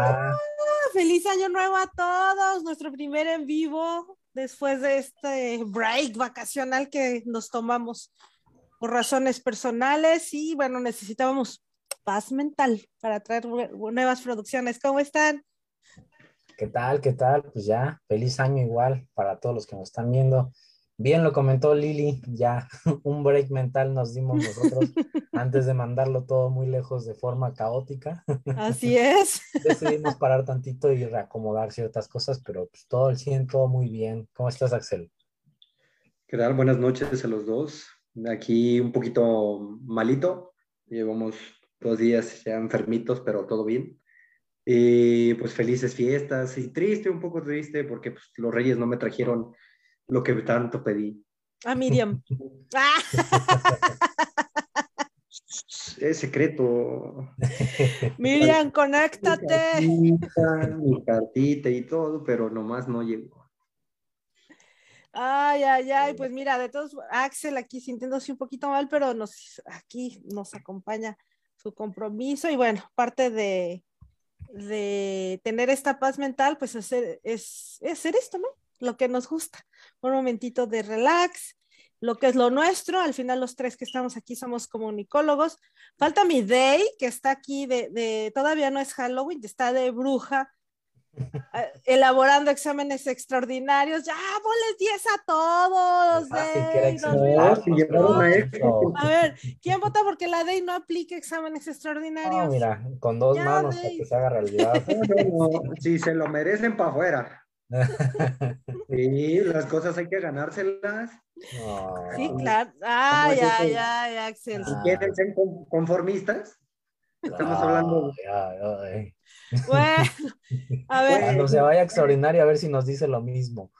Ah, feliz año nuevo a todos, nuestro primer en vivo después de este break vacacional que nos tomamos por razones personales y bueno, necesitábamos paz mental para traer nuevas producciones. ¿Cómo están? ¿Qué tal? ¿Qué tal? Pues ya, feliz año igual para todos los que nos están viendo. Bien lo comentó Lili, ya un break mental nos dimos nosotros antes de mandarlo todo muy lejos de forma caótica. Así es. Decidimos parar tantito y reacomodar ciertas cosas, pero pues todo el 100, todo muy bien. ¿Cómo estás, Axel? ¿Qué tal? Buenas noches a los dos. Aquí un poquito malito. Llevamos dos días ya enfermitos, pero todo bien. Y pues felices fiestas y triste, un poco triste, porque pues, los reyes no me trajeron lo que tanto pedí. A Miriam. es secreto. Miriam, conéctate. Mi cartita, y todo, pero nomás no llegó. Ay, ay, ay, pues mira, de todos, Axel aquí sintiéndose un poquito mal, pero nos, aquí nos acompaña su compromiso y bueno, parte de, de tener esta paz mental, pues hacer, es, es hacer esto, ¿no? Lo que nos gusta un momentito de relax, lo que es lo nuestro. Al final los tres que estamos aquí somos comunicólogos. Falta mi Day, que está aquí de, todavía no es Halloween, está de bruja, eh, elaborando exámenes extraordinarios. Ya, ponles 10 a todos. a ver, ¿quién vota porque la Day no aplique exámenes extraordinarios? mira, con dos manos para que se haga realidad. si se lo merecen para afuera. Sí, las cosas hay que ganárselas. Sí, claro. Ay, ay, ay, Axel. Si quieren ser conformistas, estamos hablando. Bueno, a ver. Cuando se vaya extraordinario, a ver si nos dice lo mismo.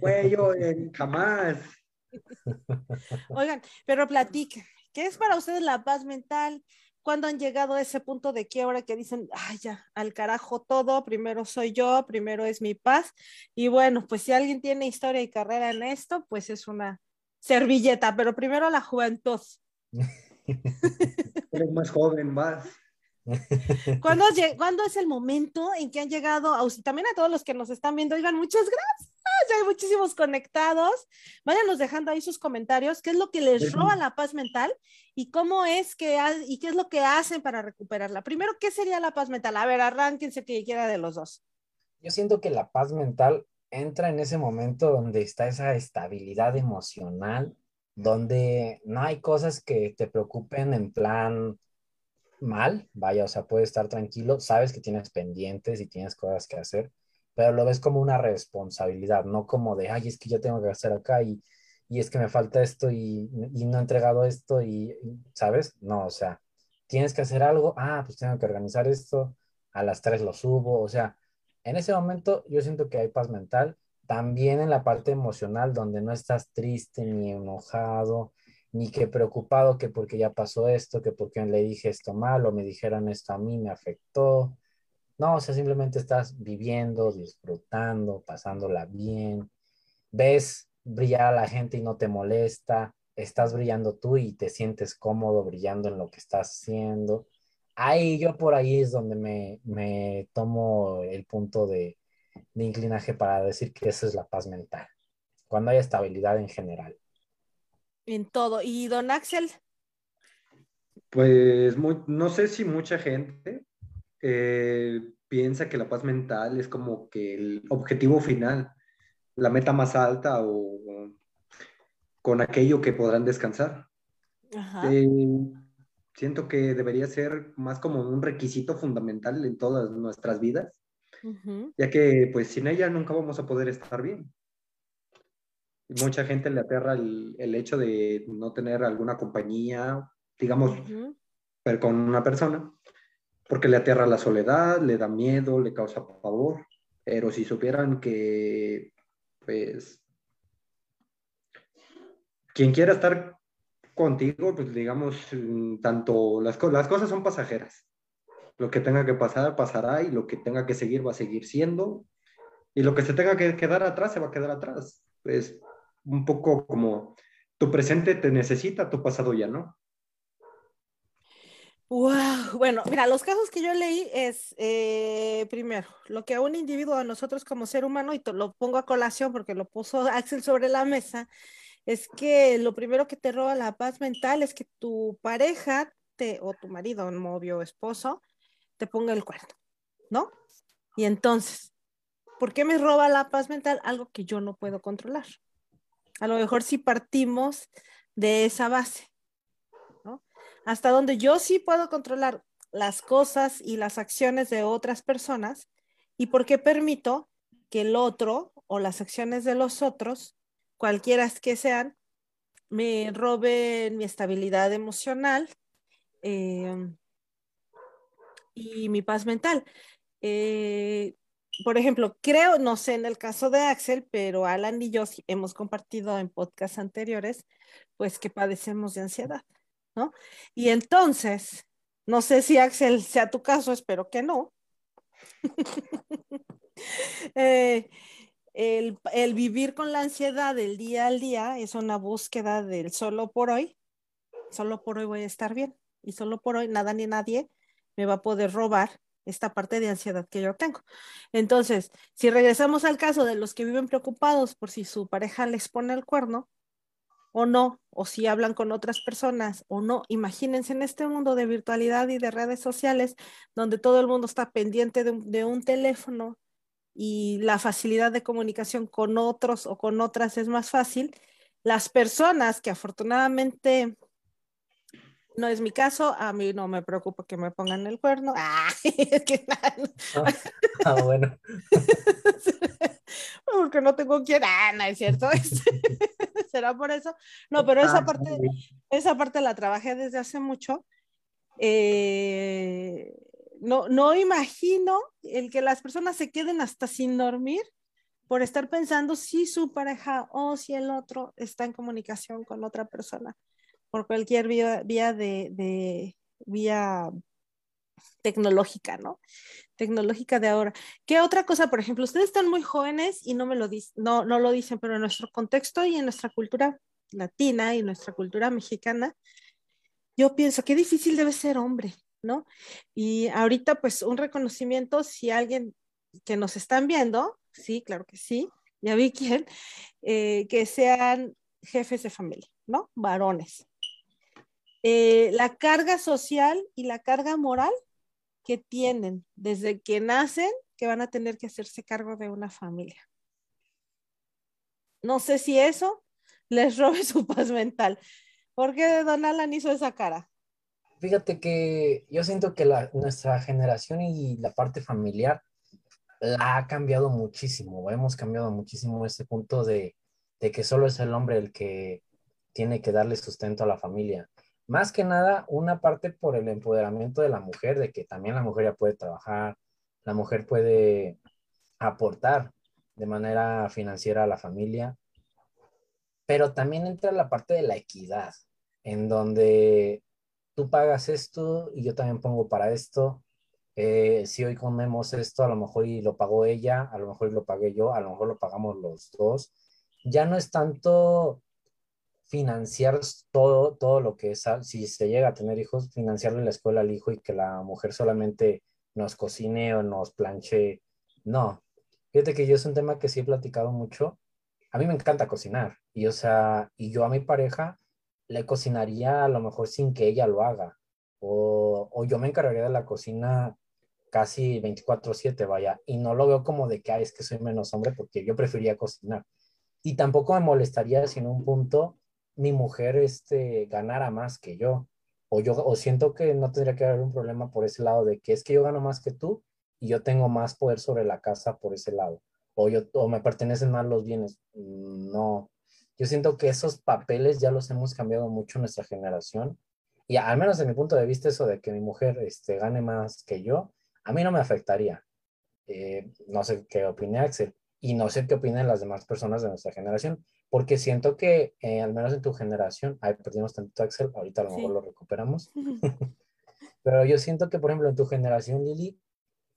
Güey, yo jamás. Oigan, pero platique, ¿qué es para ustedes la paz mental? Cuando han llegado a ese punto de quiebra que dicen, ay, ya, al carajo todo, primero soy yo, primero es mi paz. Y bueno, pues si alguien tiene historia y carrera en esto, pues es una servilleta, pero primero la juventud. Eres más joven, más. ¿Cuándo, ¿Cuándo, es el momento en que han llegado, a, también a todos los que nos están viendo, oigan, muchas gracias, ya hay muchísimos conectados, váyanos dejando ahí sus comentarios, qué es lo que les roba la paz mental y cómo es que, y qué es lo que hacen para recuperarla. Primero, ¿qué sería la paz mental? A ver, arránquense que quiera de los dos. Yo siento que la paz mental entra en ese momento donde está esa estabilidad emocional, donde no hay cosas que te preocupen en plan mal, vaya, o sea, puedes estar tranquilo, sabes que tienes pendientes y tienes cosas que hacer, pero lo ves como una responsabilidad, no como de, ay, es que yo tengo que hacer acá y, y es que me falta esto y, y, no he entregado esto y, ¿sabes? No, o sea, tienes que hacer algo, ah, pues tengo que organizar esto, a las tres lo subo, o sea, en ese momento yo siento que hay paz mental, también en la parte emocional donde no estás triste ni enojado, ni que preocupado que porque ya pasó esto, que porque le dije esto mal o me dijeron esto a mí me afectó. No, o sea, simplemente estás viviendo, disfrutando, pasándola bien. Ves brillar a la gente y no te molesta. Estás brillando tú y te sientes cómodo brillando en lo que estás haciendo. Ahí yo por ahí es donde me, me tomo el punto de, de inclinaje para decir que esa es la paz mental. Cuando hay estabilidad en general. En todo. ¿Y don Axel? Pues no sé si mucha gente eh, piensa que la paz mental es como que el objetivo final, la meta más alta o con aquello que podrán descansar. Eh, siento que debería ser más como un requisito fundamental en todas nuestras vidas, ya que pues sin ella nunca vamos a poder estar bien mucha gente le aterra el, el, hecho de no tener alguna compañía, digamos, pero con una persona, porque le aterra la soledad, le da miedo, le causa pavor. Pero si supieran que, pues, quien quiera estar contigo, pues digamos, mm, tanto las, las cosas son pasajeras. Lo que tenga que pasar, pasará y lo que tenga que seguir va a seguir siendo. Y lo que se tenga que quedar atrás, se va a quedar atrás. Pues un poco como tu presente te necesita, tu pasado ya no. Wow, bueno, mira, los casos que yo leí es, eh, primero, lo que a un individuo, a nosotros como ser humano, y lo pongo a colación porque lo puso Axel sobre la mesa, es que lo primero que te roba la paz mental es que tu pareja te, o tu marido, novio esposo, te ponga el cuerno, ¿no? Y entonces, ¿por qué me roba la paz mental? Algo que yo no puedo controlar. A lo mejor si partimos de esa base hasta donde yo sí puedo controlar las cosas y las acciones de otras personas y por qué permito que el otro o las acciones de los otros, cualquiera que sean, me roben mi estabilidad emocional em, y mi paz mental. Eh, por ejemplo, creo, no sé en el caso de Axel, pero Alan y yo hemos compartido en podcasts anteriores, pues que padecemos de ansiedad. Y entonces, no sé si Axel sea tu caso, espero que no. Eh, el, el, vivir con la ansiedad del día al día es una búsqueda del solo por hoy. Solo por hoy voy a estar bien y solo por hoy nada ni nadie me va a poder robar esta parte de ansiedad que yo tengo. Entonces, si regresamos al caso de los que viven preocupados por si su pareja les pone el cuerno, o no, o si hablan con otras personas o no. Imagínense en este mundo de virtualidad y de redes sociales, donde todo el mundo está pendiente de un, teléfono y la facilidad de comunicación con otros o con otras es más fácil. Las personas que afortunadamente no es mi caso, a mí no me preocupa que me pongan el cuerno. Ah, es que ah, ah, bueno. Porque no tengo quien, ah, no es cierto. ¿Será por eso? No, pero esa parte, esa parte la trabajé desde hace mucho. Eh, no, no imagino el que las personas se queden hasta sin dormir por estar pensando si su pareja o si el otro está en comunicación con otra persona por cualquier vía, vía de, vía tecnológica, ¿no? Tecnológica de ahora. ¿Qué otra cosa, por ejemplo, ustedes están muy jóvenes y no me lo dicen, no, no lo dicen, pero en nuestro contexto y en nuestra cultura latina y nuestra cultura mexicana, yo pienso que difícil debe ser hombre, ¿no? Y ahorita, pues, un reconocimiento, si alguien que nos están viendo, sí, claro que sí, ya vi quién, eh, que sean jefes de familia, ¿no? Varones. Eh, la carga social y la carga moral que tienen desde que nacen que van a tener que hacerse cargo de una familia. No sé si eso les robe su paz mental. ¿Por qué Don Alan hizo esa cara? Fíjate que yo siento que nuestra generación y la parte familiar la ha cambiado muchísimo. Hemos cambiado muchísimo ese punto de que solo es el hombre el que tiene que darle sustento a la familia. Más que nada, una parte por el empoderamiento de la mujer, de que también la mujer ya puede trabajar, la mujer puede aportar de manera financiera a la familia, pero también entra la parte de la equidad, en donde tú pagas esto y yo también pongo para esto. Eh, si hoy comemos esto, a lo mejor y lo pagó ella, a lo mejor y lo pagué yo, a lo mejor lo pagamos los dos. Ya no es tanto financiar todo, todo lo que es, si se llega a tener hijos, financiarle la escuela al hijo y que la mujer solamente nos cocine o nos planche. No. Fíjate que yo es un tema que sí he platicado mucho. A mí me encanta cocinar y, o sea, y yo a mi pareja le cocinaría a lo mejor sin que ella lo haga. O, o yo me encargaría de la cocina casi 24/7, vaya. Y no lo veo como de que, Ay, es que soy menos hombre porque yo prefería cocinar. Y tampoco me molestaría si en un punto mi mujer este, ganara más que yo. O yo o siento que no tendría que haber un problema por ese lado de que es que yo gano más que tú y yo tengo más poder sobre la casa por ese lado. O, yo, o me pertenecen más los bienes. Mm, no. Yo siento que esos papeles ya los hemos cambiado mucho en nuestra generación. Y al menos desde mi punto de vista, eso de que mi mujer este, gane más que yo, a mí no me afectaría. Eh, no sé qué opine Axel y no sé qué opinan las demás personas de nuestra generación, porque siento que eh, al menos en tu generación, ahí perdimos tanto Axel, ahorita a lo mejor lo recuperamos, pero yo siento que, por ejemplo, en tu generación, Lili,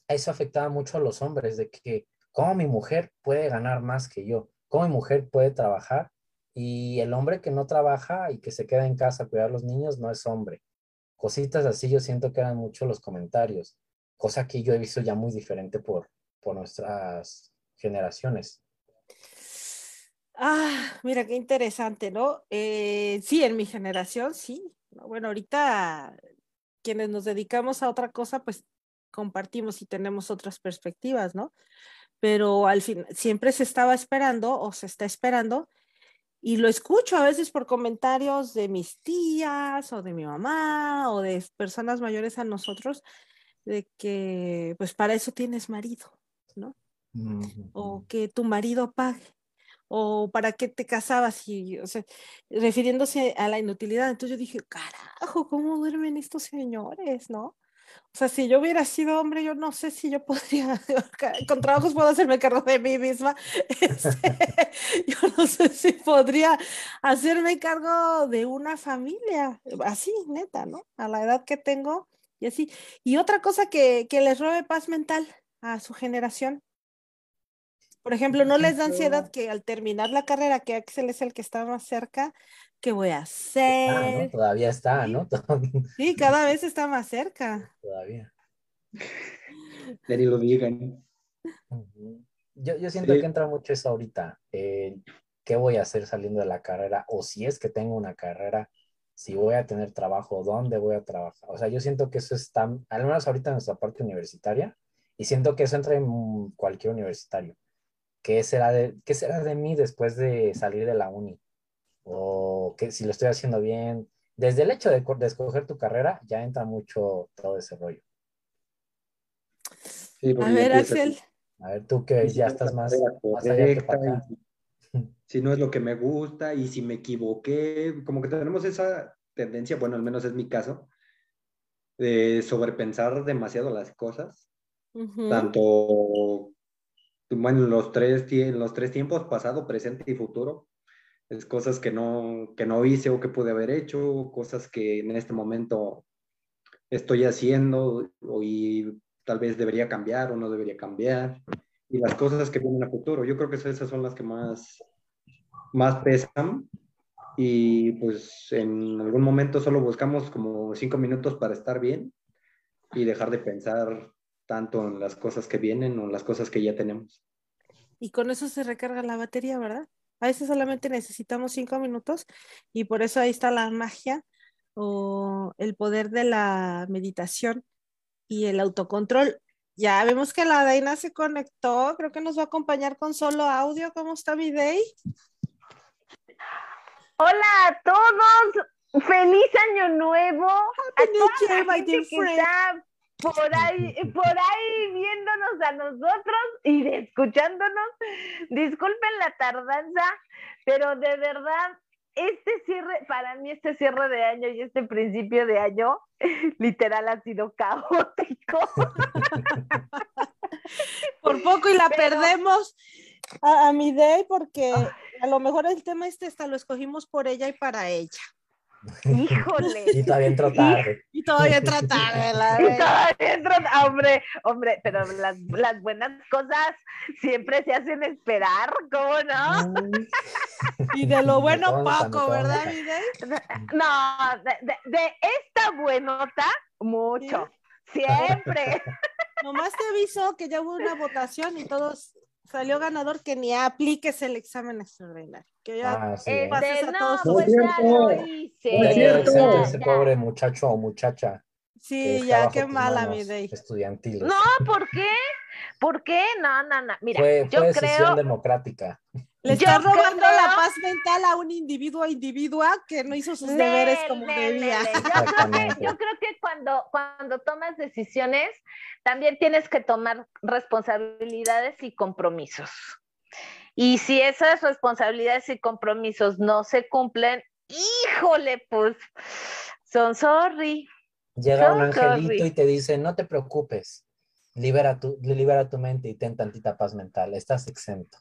eso afectaba mucho a los hombres, de que cómo mi mujer puede ganar más que yo, cómo mi mujer puede trabajar y el hombre que no trabaja y que se queda en casa a cuidar a los niños no es hombre. Cositas así yo siento que eran mucho los comentarios, cosa que yo he visto ya muy diferente por, por nuestras generaciones. Ah, mira, qué interesante, ¿no? Eh, sí, en mi generación, sí. Bueno, ahorita quienes nos dedicamos a otra cosa, pues compartimos y tenemos otras perspectivas, ¿no? Pero al fin, siempre se estaba esperando o se está esperando y lo escucho a veces por comentarios de mis tías o de mi mamá o de personas mayores a nosotros, de que pues para eso tienes marido, ¿no? O que tu marido pague, o para qué te casabas, y, o sea, refiriéndose a la inutilidad. Entonces yo dije, carajo, ¿cómo duermen estos señores, no? O sea, si yo hubiera sido hombre, yo no sé si yo podría, con trabajos puedo hacerme cargo de mí misma. Este, yo no sé si podría hacerme cargo de una familia, así, neta, ¿no? A la edad que tengo y así. Y otra cosa que, que les robe paz mental a su generación. Por ejemplo, no les da ansiedad que al terminar la carrera, que Axel es el que está más cerca, ¿qué voy a hacer? Todavía está, ¿no? Sí, cada vez está más cerca. Todavía. Ni lo digan. Yo, yo siento que entra mucho eso ahorita. Eh, ¿Qué voy a hacer saliendo de la carrera? O si es que tengo una carrera, si voy a tener trabajo, ¿dónde voy a trabajar? O sea, yo siento que eso está, al menos ahorita en nuestra parte universitaria, y siento que eso entra en cualquier universitario. ¿Qué será de, qué será de mí después de salir de la uni? o que si lo estoy haciendo bien. Desde el hecho de, escoger tu carrera ya entra mucho todo ese rollo. a ver, Axel. A ver, tú que ya estás más, Si no es lo que me gusta y si me equivoqué, como que tenemos esa tendencia, bueno, al menos es mi caso, de sobrepensar demasiado las cosas. Tanto, bueno, los tres, tiempos, pasado, presente y futuro es cosas que no, que no hice o que pude haber hecho, cosas que en este momento estoy haciendo y tal vez debería cambiar o no debería cambiar, y las cosas que vienen a futuro. Yo creo que esas son las que más, más pesan y pues en algún momento solo buscamos como cinco minutos para estar bien y dejar de pensar tanto en las cosas que vienen o en las cosas que ya tenemos. Y con eso se recarga la batería, ¿verdad? A veces solamente necesitamos cinco minutos y por eso ahí está la magia o el poder de la meditación y el autocontrol. Ya vemos que la Daina se conectó, creo que nos va a acompañar con solo audio. ¿Cómo está mi Day? Hola a todos, feliz año nuevo. Happy a por ahí, por ahí viéndonos a nosotros y escuchándonos. Disculpen la tardanza, pero de verdad, este cierre, para mí este cierre de año y este principio de año, literal ha sido caótico. Por poco y la perdemos a, mi day porque a lo mejor el tema este hasta lo escogimos por ella y para ella. Híjole. Y todavía entró tarde. Y todavía entró tarde. La y todavía entró Hombre, hombre, pero las, las, buenas cosas siempre se hacen esperar, ¿cómo no? Y de lo bueno poco, ¿verdad, Miguel? No, de, de, esta buenota, mucho. Siempre. Nomás te aviso que ya hubo una votación y todos salió ganador que ni apliques el examen extraordinario. Que ya ah, sí, este, a todos no, pues ya lo hice. ese pobre muchacho o muchacha. Sí, ya qué mala mi day. Estudiantiles. No, ¿por qué? ¿Por qué? No, no, no. Mira, fue, yo fue creo. democrática. Le está robando la paz mental a un individuo individua que no hizo sus deberes como debía. Yo creo, que, yo creo que cuando, cuando tomas decisiones, también tienes que tomar responsabilidades y compromisos. Y si esas responsabilidades y compromisos no se cumplen, híjole, pues son sorry. Llega un angelito y te dice, no te preocupes, libera tu, libera tu mente y ten tantita paz mental, estás exento.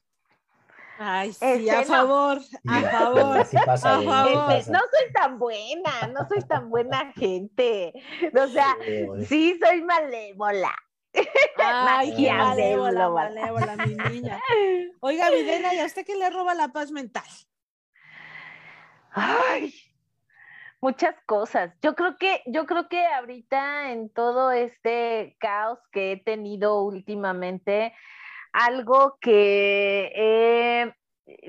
Ay, sí, este, a favor, a favor, a favor. Este, no soy tan buena, no soy tan buena gente. O sea, sí, soy malévola. Ay, qué malévola, malévola, mi niña. Oiga, Videna, ¿y a usted qué le roba la paz mental? Ay, muchas cosas. Yo creo que, yo creo que ahorita en todo este caos que he tenido últimamente, algo que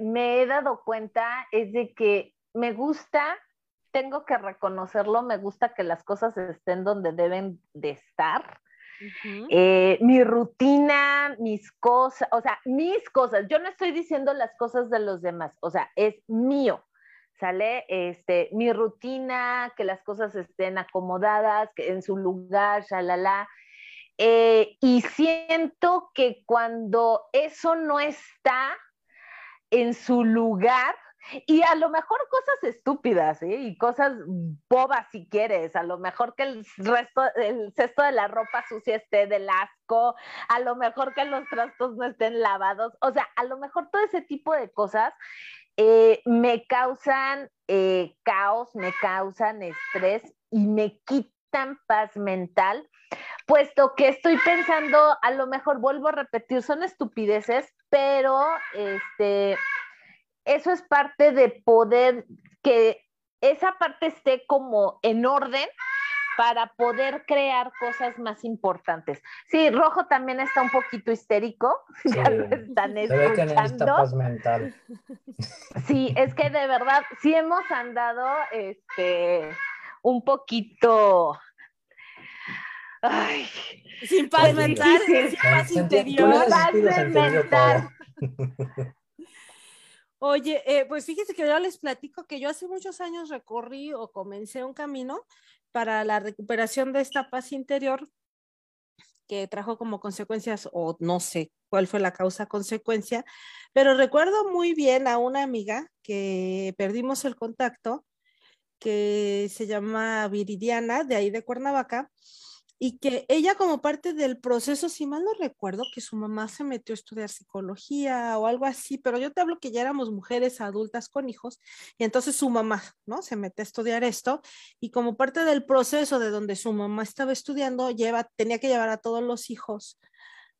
me he dado cuenta es de que me gusta, tengo que reconocerlo, me gusta que las cosas estén donde deben de estar. Eh, mi rutina, mis cosas, o sea, mis cosas. Yo no estoy diciendo las cosas de los demás, o sea, es mío. ¿Sale? Este, mi rutina, que las cosas estén acomodadas, que en su lugar, shalala. Eh, y siento que cuando eso no está en su lugar, y a lo mejor cosas estúpidas, ¿eh? Y cosas bobas si quieres, a lo mejor que el resto, el cesto de la ropa sucia esté del asco, a lo mejor que los trastos no estén lavados, o sea, a lo mejor todo ese tipo de cosas eh, me causan caos, me causan estrés y me quitan paz mental, puesto que estoy pensando, a lo mejor vuelvo a repetir, son estupideces, pero este eso es parte de poder que esa parte esté como en orden para poder crear cosas más importantes. Sí, Rojo también está un poquito histérico, ya lo están escuchando. mental. Sí, es que de verdad sí hemos andado este un poquito Ay, sin paz mental, sin paz interior. Paz mental. Oye, eh, pues fíjense que yo les platico que yo hace muchos años recorrí o comencé un camino para la recuperación de esta paz interior que trajo como consecuencias, o no sé cuál fue la causa consecuencia, pero recuerdo muy bien a una amiga que perdimos el contacto, que se llama Viridiana, de ahí de Cuernavaca, y que ella como parte del proceso, si mal no recuerdo, que su mamá se metió a estudiar psicología o algo así, pero yo te hablo que ya éramos mujeres adultas con hijos, y entonces su mamá, ¿no? Se mete a estudiar esto, y como parte del proceso de donde su mamá estaba estudiando, lleva, tenía que llevar a todos los hijos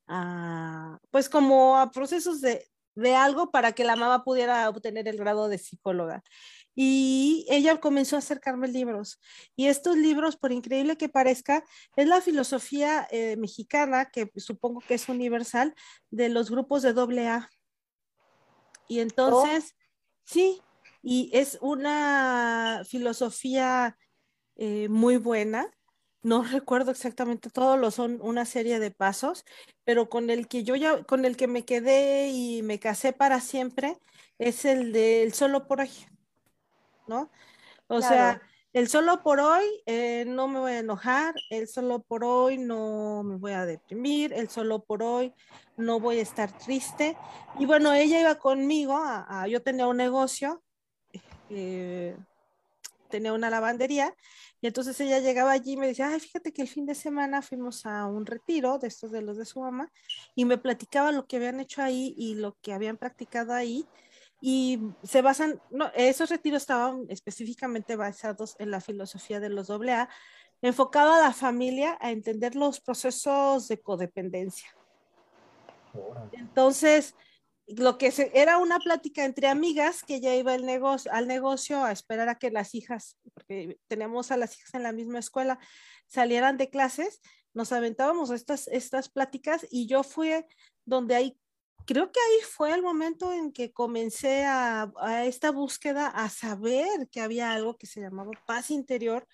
a, pues como a procesos de, de algo para que la mamá pudiera obtener el grado de psicóloga y ella comenzó a acercarme libros. Y estos libros, por increíble que parezca, es la filosofía eh, mexicana, que supongo que es universal, de los grupos de doble A. Y entonces, sí, y es una filosofía eh, muy buena. No recuerdo exactamente todo, lo son una serie de pasos, pero con el que yo ya, con el que me quedé y me casé para siempre, es el del solo por ahí. ¿No? O sea, el solo por hoy eh, no me voy a enojar, el solo por hoy no me voy a deprimir, el solo por hoy no voy a estar triste. Y bueno, ella iba conmigo, yo tenía un negocio, eh, tenía una lavandería, y entonces ella llegaba allí y me decía, ay, fíjate que el fin de semana fuimos a un retiro de estos de los de su mamá, y me platicaba lo que habían hecho ahí y lo que habían practicado ahí y se basan, no, esos retiros estaban específicamente basados en la filosofía de los AA, enfocado a la familia a entender los procesos de codependencia. Entonces, lo que era una plática entre amigas, que ya iba el negocio, al negocio a esperar a que las hijas, porque tenemos a las hijas en la misma escuela, salieran de clases, nos aventábamos estas, estas pláticas y yo fui donde hay creo que ahí fue el momento en que comencé a, esta búsqueda, a saber que había algo que se llamaba paz interior.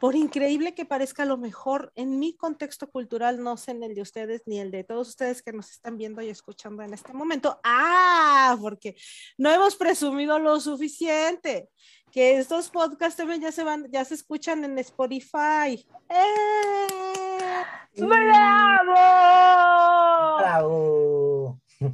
Por increíble que parezca, a lo mejor en mi contexto cultural, no sé en el de ustedes ni el de todos ustedes que nos están viendo y escuchando en este momento. Ah, porque no hemos presumido lo suficiente que estos podcasts también ya se van, ya se escuchan en Spotify. ¡Eh! ¡Bravo! ¡Bravo!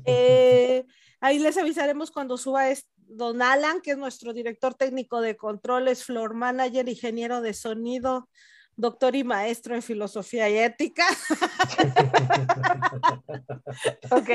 Eh, ahí les avisaremos cuando suba es Don Alan, que es nuestro director técnico de controles, floor manager, ingeniero de sonido, doctor y maestro en filosofía y ética. ok.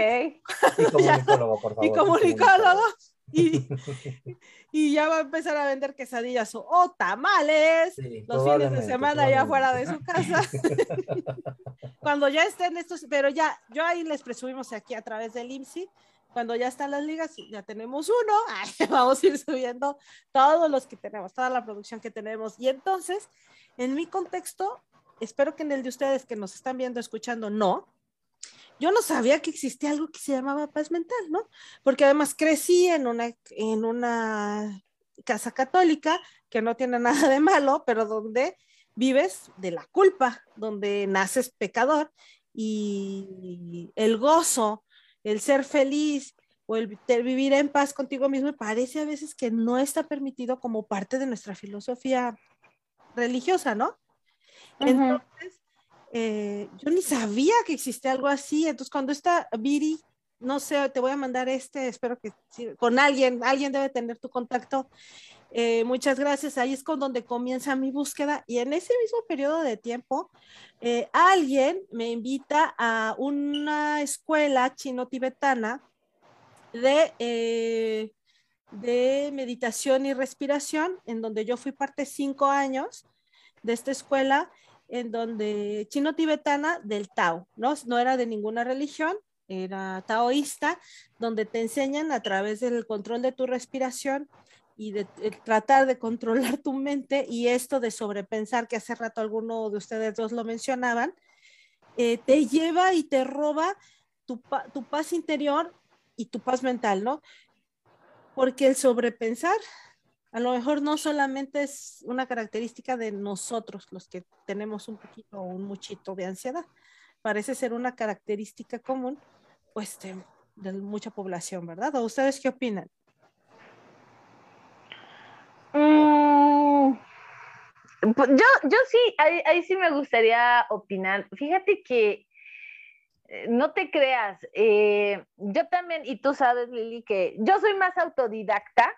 Y comunicólogo, por favor. Y comunicólogo. Y, ya va a empezar a vender quesadillas o, tamales los fines de semana allá fuera de su casa. Cuando ya estén estos, pero ya, yo ahí les presumimos aquí a través del IMSI cuando ya están las ligas, ya tenemos uno, vamos a ir subiendo todos los que tenemos, toda la producción que tenemos. Y entonces, en mi contexto, espero que en el de ustedes que nos están viendo, escuchando, no. Yo no sabía que existía algo que se llamaba paz mental, ¿no? Porque además crecí en una, en una casa católica que no tiene nada de malo, pero donde vives de la culpa, donde naces pecador y el gozo, el ser feliz o el vivir en paz contigo mismo, parece a veces que no está permitido como parte de nuestra filosofía religiosa, ¿no? Entonces, eh, yo ni sabía que existía algo así. Entonces, cuando está Viri, no sé, te voy a mandar este, espero que con alguien, alguien debe tener tu contacto. Eh, muchas gracias. Ahí es con donde comienza mi búsqueda. Y en ese mismo periodo de tiempo, eh, alguien me invita a una escuela chino-tibetana de, de meditación y respiración, en donde yo fui parte cinco años de esta escuela en donde chino-tibetana del Tao, ¿no? No era de ninguna religión, era taoísta, donde te enseñan a través del control de tu respiración y de, tratar de controlar tu mente y esto de sobrepensar, que hace rato alguno de ustedes dos lo mencionaban, eh, te lleva y te roba tu, tu paz interior y tu paz mental, ¿no? Porque el sobrepensar a lo mejor no solamente es una característica de nosotros los que tenemos un poquito o un muchito de ansiedad, parece ser una característica común, pues, de, mucha población, ¿verdad? ¿O ustedes qué opinan? Mm, pues, yo, yo sí, ahí, sí me gustaría opinar. Fíjate que eh, no te creas, eh, yo también, y tú sabes, Lili, que yo soy más autodidacta,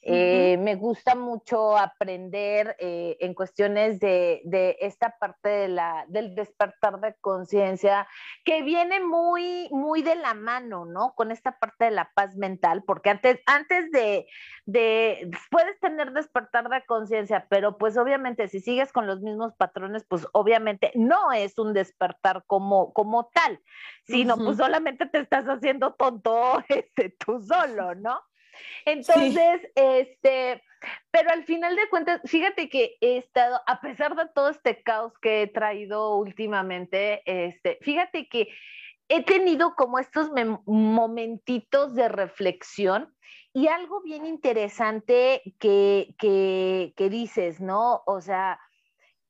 eh, me gusta mucho aprender eh, en cuestiones de, esta parte de la, del despertar de conciencia, que viene muy, muy de la mano, ¿no? Con esta parte de la paz mental, porque antes, antes de, de puedes tener despertar de conciencia, pero pues obviamente si sigues con los mismos patrones, pues obviamente no es un despertar como, como tal, sino pues solamente te estás haciendo tonto este, tú solo, ¿no? Entonces, este, pero al final de cuentas, fíjate que he estado, a pesar de todo este caos que he traído últimamente, este, fíjate que he tenido como estos momentitos de reflexión y algo bien interesante que, que, dices, ¿no? O sea,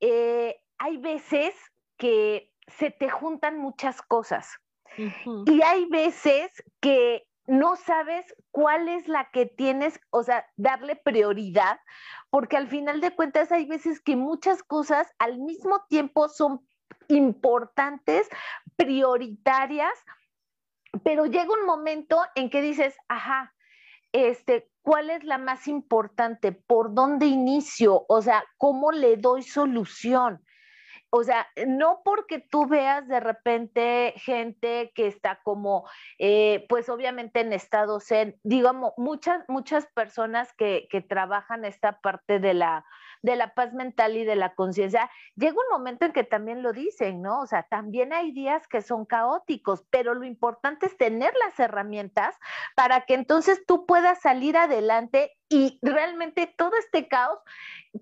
eh, hay veces que se te juntan muchas cosas. Y hay veces que no sabes cuál es la que tienes, o sea, darle prioridad, porque al final de cuentas hay veces que muchas cosas al mismo tiempo son importantes, prioritarias, pero llega un momento en que dices, ajá, este, ¿cuál es la más importante? ¿Por dónde inicio? O sea, ¿cómo le doy solución? O sea, no porque tú veas de repente gente que está como, eh, pues obviamente en estado zen, digamos, muchas, muchas personas que, que trabajan esta parte de la, de la paz mental y de la conciencia, llega un momento en que también lo dicen, ¿no? O sea, también hay días que son caóticos, pero lo importante es tener las herramientas para que entonces tú puedas salir adelante y realmente todo este caos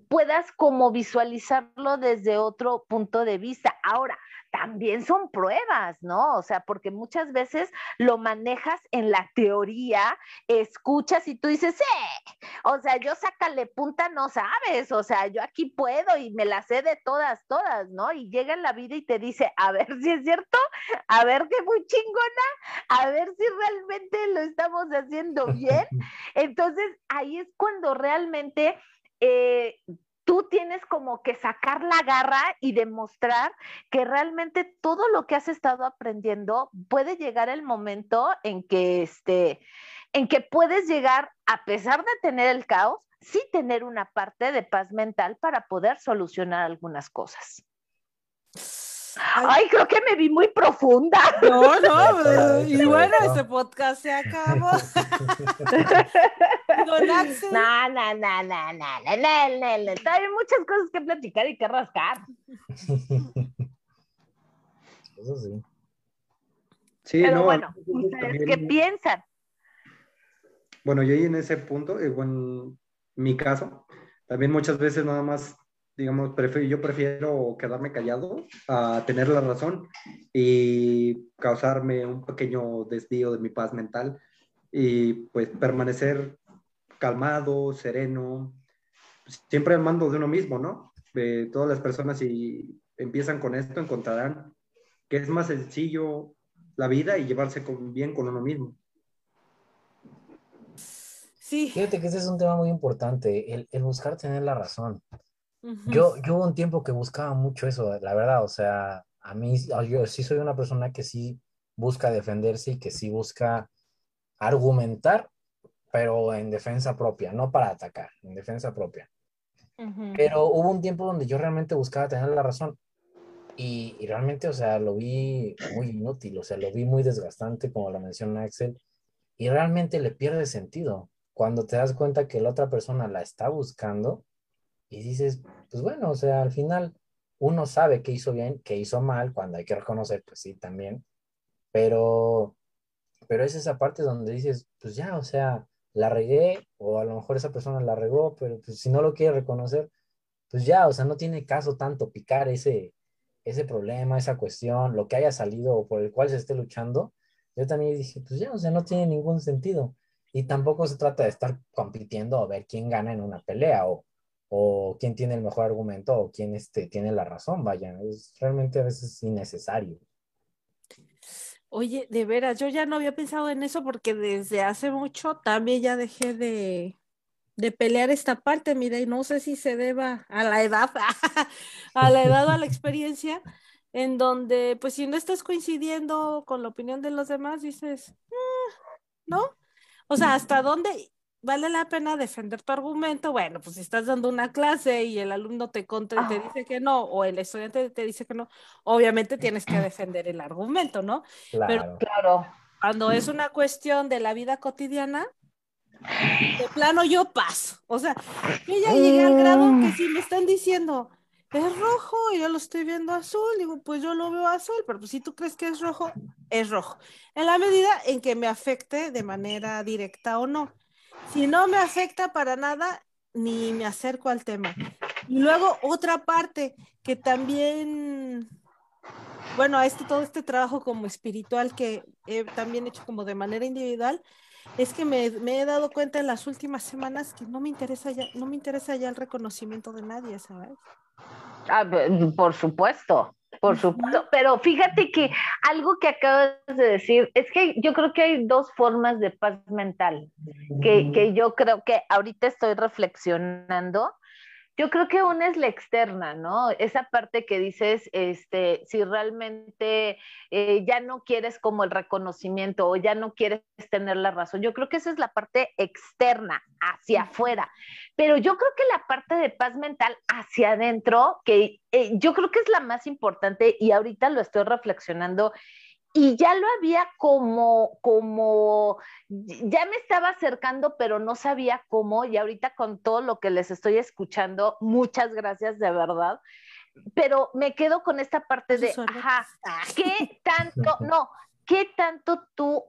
puedas como visualizarlo desde otro punto de vista. Ahora, también son pruebas, ¿no? O sea, porque muchas veces lo manejas en la teoría, escuchas y tú dices, ¡eh! O sea, yo sácale punta, no sabes, o sea, yo aquí puedo y me la sé de todas, todas, ¿no? Y llega en la vida y te dice, a ver si es cierto, a ver qué muy chingona, a ver si realmente lo estamos haciendo bien. Entonces, ahí es cuando realmente... Eh, tú tienes como que sacar la garra y demostrar que realmente todo lo que has estado aprendiendo puede llegar el momento en que este en que puedes llegar a pesar de tener el caos, sí tener una parte de paz mental para poder solucionar algunas cosas. Ay, creo que me vi muy profunda. No, no, y bueno, este podcast se acabó. Don Axel. No, no, no, no, no, no, no, no, Hay muchas cosas que platicar y que rascar. Eso sí. Sí, Pero no, bueno, ¿ustedes también- qué piensan? Bueno, yo ahí en ese punto, bueno, mi caso, también muchas veces nada más, digamos, prefiero, yo prefiero quedarme callado a tener la razón y causarme un pequeño desvío de mi paz mental y pues permanecer calmado, sereno, siempre al mando de uno mismo, ¿no? De todas las personas si empiezan con esto encontrarán que es más sencillo la vida y llevarse con- bien con uno mismo. Sí. Fíjate que ese es un tema muy importante, el, el buscar tener la razón. Yo, yo hubo un tiempo que buscaba mucho eso, la verdad, o sea, a mí, yo sí soy una persona que sí busca defenderse y que sí busca argumentar, pero en defensa propia, no para atacar, en defensa propia. Pero hubo un tiempo donde yo realmente buscaba tener la razón y, y realmente, o sea, lo vi muy inútil, o sea, lo vi muy desgastante, como lo menciona Axel, y realmente le pierde sentido. Cuando te das cuenta que la otra persona la está buscando y dices, pues bueno, o sea, al final uno sabe que hizo bien, que hizo mal, cuando hay que reconocer, pues sí, también, pero, pero es esa parte donde dices, pues ya, o sea, la regué, o a lo mejor esa persona la regó, pero pues si no lo quiere reconocer, pues ya, o sea, no tiene caso tanto picar ese, ese problema, esa cuestión, lo que haya salido o por el cual se esté luchando. Yo también dije, pues ya, o sea, no tiene ningún sentido. Y tampoco se trata de estar compitiendo a ver quién gana en una pelea o, o quién tiene el mejor argumento o quién este, tiene la razón, vaya, es realmente a veces innecesario. Oye, de veras, yo ya no había pensado en eso porque desde hace mucho también ya dejé de, de pelear esta parte, mira, y no sé si se deba a la edad, a la edad o a la experiencia, en donde, pues si no estás coincidiendo con la opinión de los demás, dices, "Mm", ¿no? O sea, ¿hasta dónde vale la pena defender tu argumento? Bueno, pues si estás dando una clase y el alumno te, contra, te dice que no, o el estudiante te dice que no, obviamente tienes que defender el argumento, ¿no? Claro. Claro. Cuando es una cuestión de la vida cotidiana, de plano yo paso. O sea, yo ya llegué al grado que si me están diciendo es rojo y yo lo estoy viendo azul, digo, pues yo lo veo azul, pero pues si tú crees que es rojo, es rojo. En la medida en que me afecte de manera directa o no. Si no me afecta para nada, ni me acerco al tema. Y luego otra parte que también, bueno, este, todo este trabajo como espiritual que he también hecho como de manera individual, es que me, me he dado cuenta en las últimas semanas que no me interesa ya, no me interesa ya el reconocimiento de nadie, ¿sabes? Ah, por supuesto, por supuesto. Pero fíjate que algo que acabas de decir es que yo creo que hay dos formas de paz mental que, que yo creo que ahorita estoy reflexionando. Yo creo que una es la externa, ¿no? Esa parte que dices, este, si realmente eh, ya no quieres como el reconocimiento o ya no quieres tener la razón. Yo creo que esa es la parte externa, hacia afuera. Pero yo creo que la parte de paz mental hacia adentro, que eh, yo creo que es la más importante y ahorita lo estoy reflexionando y ya lo había como, como, ya me estaba acercando, pero no sabía cómo, y ahorita con todo lo que les estoy escuchando, muchas gracias de verdad, pero me quedo con esta parte de, ajá, ¿qué tanto, no, qué tanto tú,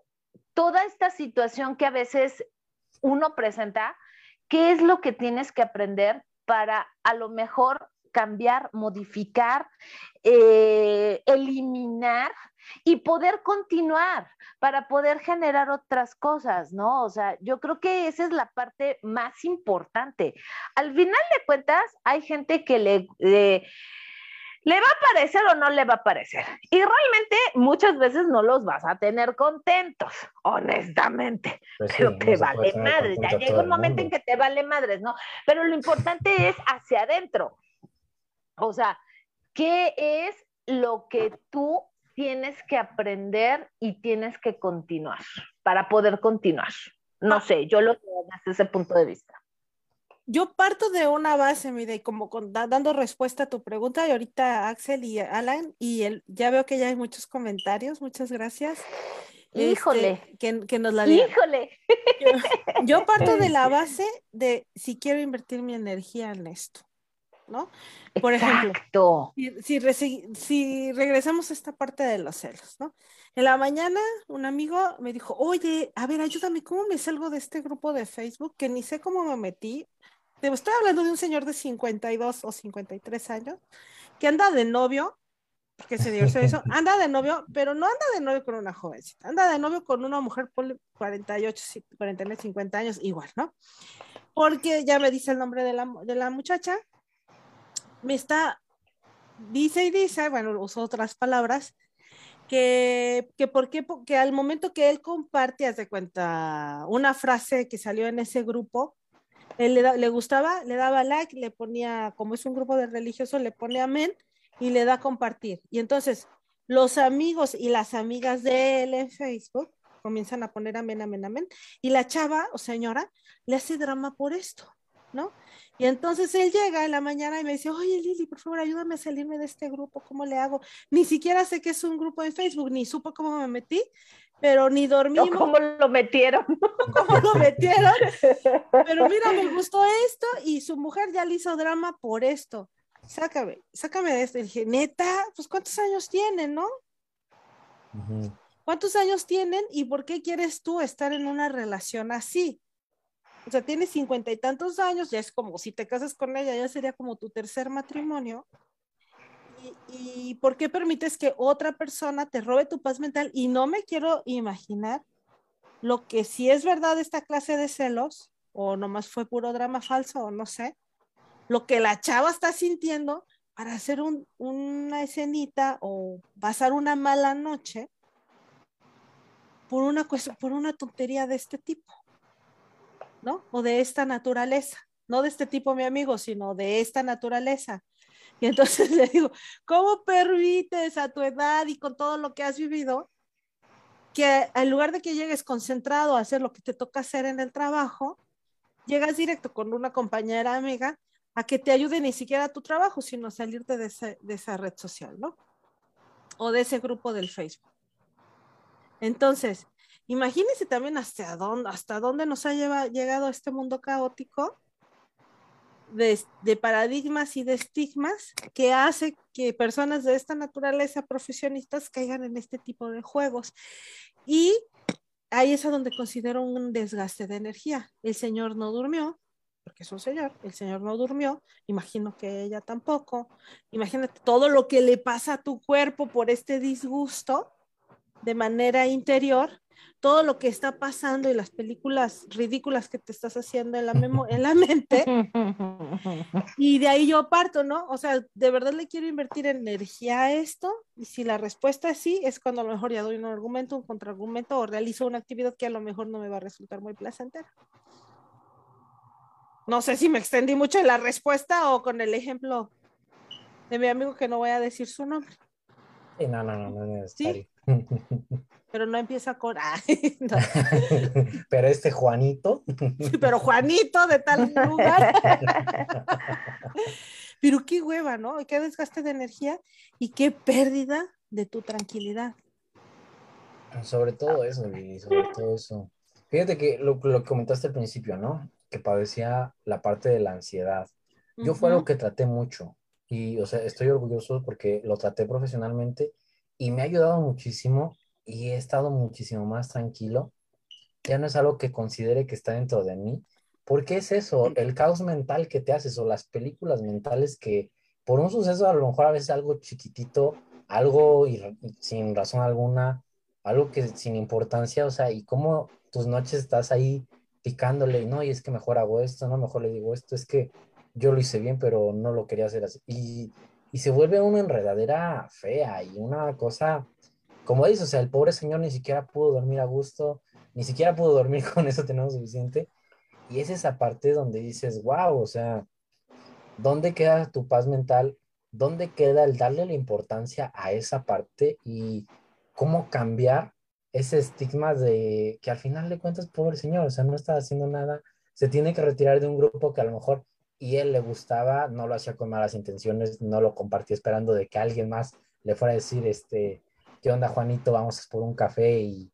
toda esta situación que a veces uno presenta, qué es lo que tienes que aprender para a lo mejor cambiar, modificar, eh, eliminar y poder continuar para poder generar otras cosas, ¿no? O sea, yo creo que esa es la parte más importante. Al final de cuentas, hay gente que le... le ¿Le va a parecer o no le va a parecer? Y realmente muchas veces no los vas a tener contentos, honestamente. Pues Pero te vale madres, ya llega un momento en que te vale madres, ¿no? Pero lo importante es hacia adentro. O sea, ¿qué es lo que tú tienes que aprender y tienes que continuar para poder continuar? No sé, yo lo veo desde ese punto de vista. Yo parto de una base, mire, y como con- da- dando respuesta a tu pregunta, y ahorita Axel y Alan, y el, ya veo que ya hay muchos comentarios, muchas gracias. Este, Híjole. que, que nos la digan. Híjole. Yo parto de la base de si quiero invertir mi energía en esto. ¿No? Por ejemplo, si, si, regresamos a esta parte de los celos, ¿no? En la mañana un amigo me dijo, oye, a ver, ayúdame, ¿cómo me salgo de este grupo de Facebook que ni sé cómo me metí? Estoy hablando de un señor de 52 o 53 años que anda de novio, porque se divorció eso, anda de novio, pero no anda de novio con una jovencita, anda de novio con una mujer por 48, 49, 50 años, igual, ¿no? Porque ya me dice el nombre de la, de la muchacha, me está, dice y dice, bueno, uso otras palabras, que, que porque, al momento que él comparte, hace cuenta, una frase que salió en ese grupo, él le, le, gustaba, le daba like, le ponía, como es un grupo de religiosos, le pone amén y le da compartir. Y entonces los amigos y las amigas de él en Facebook comienzan a poner amén, amén, amén. Y la chava o señora le hace drama por esto, ¿no? Y entonces él llega en la mañana y me dice, oye Lili, por favor, ayúdame a salirme de este grupo, ¿cómo le hago? Ni siquiera sé que es un grupo en Facebook, ni supo cómo me metí, pero ni dormimos. ¿Cómo lo metieron? ¿Cómo lo metieron? Pero mira, me gustó esto y su mujer ya le hizo drama por esto. Sácame, sácame de esto. Y dije, neta, pues ¿cuántos años tienen, no? ¿Cuántos años tienen y por qué quieres tú estar en una relación así? O sea, tienes cincuenta y tantos años, ya es como si te casas con ella, ya sería como tu tercer matrimonio. Y, por qué permites que otra persona te robe tu paz mental? Y no me quiero imaginar lo que si es verdad esta clase de celos, o nomás fue puro drama falso, o no sé, lo que la chava está sintiendo para hacer una escenita o pasar una mala noche por una, por una tontería de este tipo. O de esta naturaleza, no de este tipo mi amigo, sino de esta naturaleza. Y entonces le digo, ¿cómo permites a tu edad y con todo lo que has vivido que en lugar de que llegues concentrado a hacer lo que te toca hacer en el trabajo, llegas directo con una compañera amiga a que te ayude ni siquiera a tu trabajo, sino a salirte de, de esa red social, ¿no? O de ese grupo del Facebook. Entonces, Imagínense también hasta dónde, hasta dónde nos ha llegado este mundo caótico de, paradigmas y de estigmas que hace que personas de esta naturaleza, profesionistas, caigan en este tipo de juegos. Y ahí es a donde considero un desgaste de energía. El señor no durmió, porque es un señor, el señor no durmió, imagino que ella tampoco. Imagínate todo lo que le pasa a tu cuerpo por este disgusto de manera interior todo lo que está pasando y las películas ridículas que te estás haciendo en la, en la mente. Y de ahí yo parto, ¿no? O sea, ¿de verdad le quiero invertir energía a esto? Y si la respuesta es sí, es cuando a lo mejor ya doy un argumento, un contraargumento o realizo una actividad que a lo mejor no me va a resultar muy placentera. No sé si me extendí mucho en la respuesta o con el ejemplo de mi amigo que no voy a decir su nombre. Sí, no, no, no, no es ¿Sí? Pero no empieza con. Pero este Juanito. pero Juanito de tal lugar. pero qué hueva, ¿no? Qué desgaste de energía y qué pérdida de tu tranquilidad. Sobre todo eso, sobre todo eso. Fíjate que lo, lo que comentaste al principio, ¿no? Que padecía la parte de la ansiedad. Yo fue algo que traté mucho y, o sea, estoy orgulloso porque lo traté profesionalmente y me ha ayudado muchísimo y he estado muchísimo más tranquilo. Ya no es algo que considere que está dentro de mí, porque es eso, el caos mental que te haces o las películas mentales que por un suceso a lo mejor a veces algo chiquitito, algo sin razón alguna, algo que sin importancia, o sea, y cómo tus noches estás ahí picándole, no, y es que mejor hago esto, no, mejor le digo esto, es que yo lo hice bien, pero no lo quería hacer así. Y y se vuelve una enredadera fea y una cosa, como dices, o sea, el pobre señor ni siquiera pudo dormir a gusto, ni siquiera pudo dormir con eso tenemos suficiente. Y es esa parte donde dices, wow, o sea, ¿dónde queda tu paz mental? ¿Dónde queda el darle la importancia a esa parte y cómo cambiar ese estigma de que al final de cuentas, pobre señor, o sea, no está haciendo nada, se tiene que retirar de un grupo que a lo mejor y él le gustaba, no lo hacía con malas intenciones, no lo compartía esperando de que alguien más le fuera a decir, este, ¿qué onda Juanito? Vamos por un café y,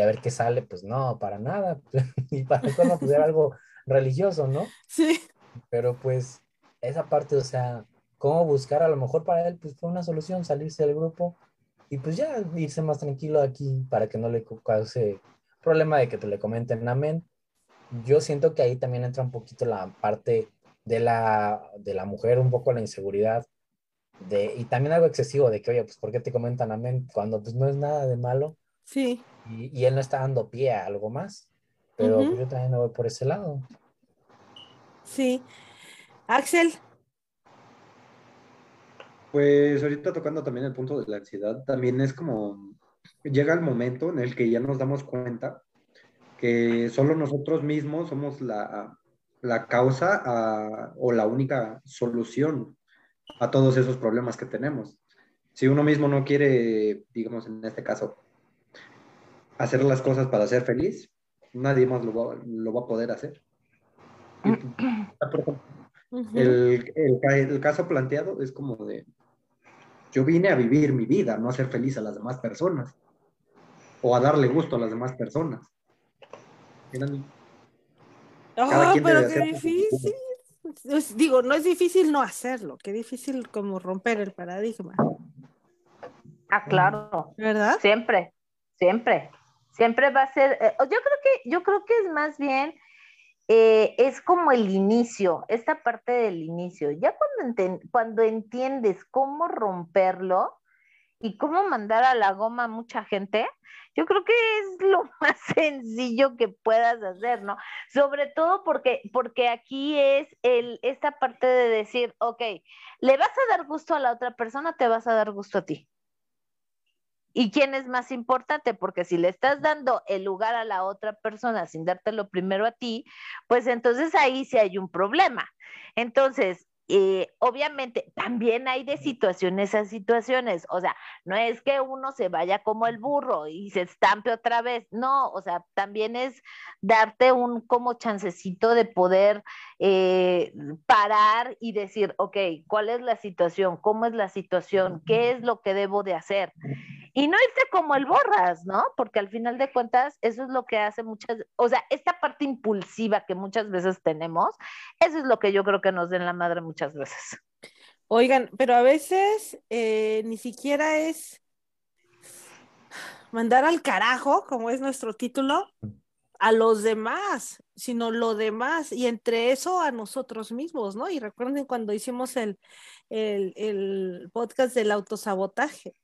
a ver qué sale. Pues no, para nada. y para no pues era algo religioso, ¿no? Sí. Pero pues esa parte, o sea, cómo buscar, a lo mejor para él, pues fue una solución salirse del grupo y pues ya irse más tranquilo aquí para que no le cause problema de que te le comenten amén. Yo siento que ahí también entra un poquito la parte de la, de la mujer, un poco la inseguridad, de, y también algo excesivo de que, oye, pues, ¿por qué te comentan amén cuando pues no es nada de malo? Sí. Y, y él no está dando pie a algo más, pero pues, yo también me voy por ese lado. Sí. Axel. Pues ahorita tocando también el punto de la ansiedad, también es como, llega el momento en el que ya nos damos cuenta que solo nosotros mismos somos la, la causa o la única solución a todos esos problemas que tenemos. Si uno mismo no quiere, digamos en este caso, hacer las cosas para ser feliz, nadie más lo va, lo va a poder hacer. el, el, el, caso planteado es como de, yo vine a vivir mi vida, no a ser feliz a las demás personas o a darle gusto a las demás personas. Oh, pero qué difícil. digo, no es difícil no hacerlo, qué difícil como romper el paradigma. Ah, claro. ¿Verdad? Siempre, siempre. Siempre va a ser, eh, yo creo que, yo creo que es más bien, eh, es como el inicio, esta parte del inicio. Ya cuando, cuando entiendes cómo romperlo y cómo mandar a la goma a mucha gente, yo creo que es lo más sencillo que puedas hacer, ¿no? Sobre todo porque, porque aquí es el, esta parte de decir, ok, le vas a dar gusto a la otra persona, te vas a dar gusto a ti. ¿Y quién es más importante? Porque si le estás dando el lugar a la otra persona sin dártelo primero a ti, pues entonces ahí sí hay un problema. Entonces, eh, obviamente también hay de situaciones a situaciones, o sea, no es que uno se vaya como el burro y se estampe otra vez, no, o sea, también es darte un como chancecito de poder eh, parar y decir, ok, ¿cuál es la situación? ¿Cómo es la situación? ¿Qué es lo que debo de hacer? Y no irte como el borras, ¿no? Porque al final de cuentas, eso es lo que hace muchas, o sea, esta parte impulsiva que muchas veces tenemos, eso es lo que yo creo que nos den la madre muchas veces. Oigan, pero a veces eh, ni siquiera es mandar al carajo, como es nuestro título, a los demás, sino lo demás, y entre eso a nosotros mismos, ¿no? Y recuerden cuando hicimos el, el, el podcast del autosabotaje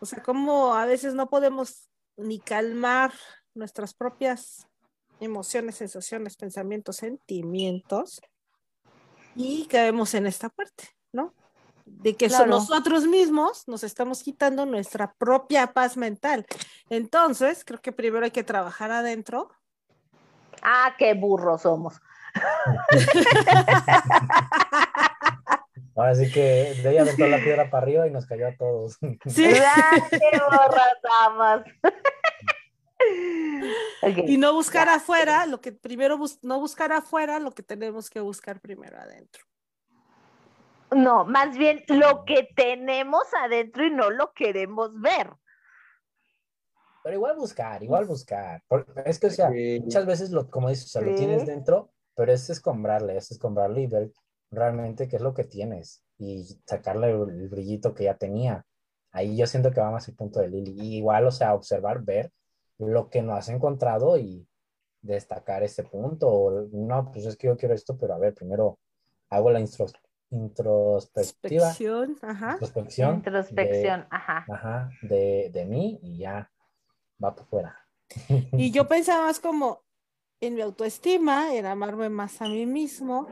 o sea, como a veces no podemos ni calmar nuestras propias emociones, sensaciones, pensamientos, sentimientos y caemos en esta parte, ¿no? De que son nosotros mismos nos estamos quitando nuestra propia paz mental. Entonces, creo que primero hay que trabajar adentro. Ah, qué burros somos. Ahora sí que de ella aventó la piedra para arriba y nos cayó a todos. Sí. ¡Qué borras Y no buscar afuera, lo que primero, no buscar afuera, lo que tenemos que buscar primero adentro. No, más bien lo que tenemos adentro y no lo queremos ver. Pero igual buscar, igual buscar. es que, o sea, muchas veces, lo, como dices, o sea, lo tienes dentro, pero es escombrarle, es escombrarle y ver realmente qué es lo que tienes y sacarle el, brillito que ya tenía. Ahí yo siento que va más el punto de Lili. igual, o sea, observar, ver lo que no has encontrado y destacar ese punto. no, pues es que yo quiero esto, pero a ver, primero hago la introspectiva. Introspección, ajá. Introspección. Introspección, de, ajá. Ajá, de, de mí y ya va por fuera. Y yo pensaba más como en mi autoestima, en amarme más a mí mismo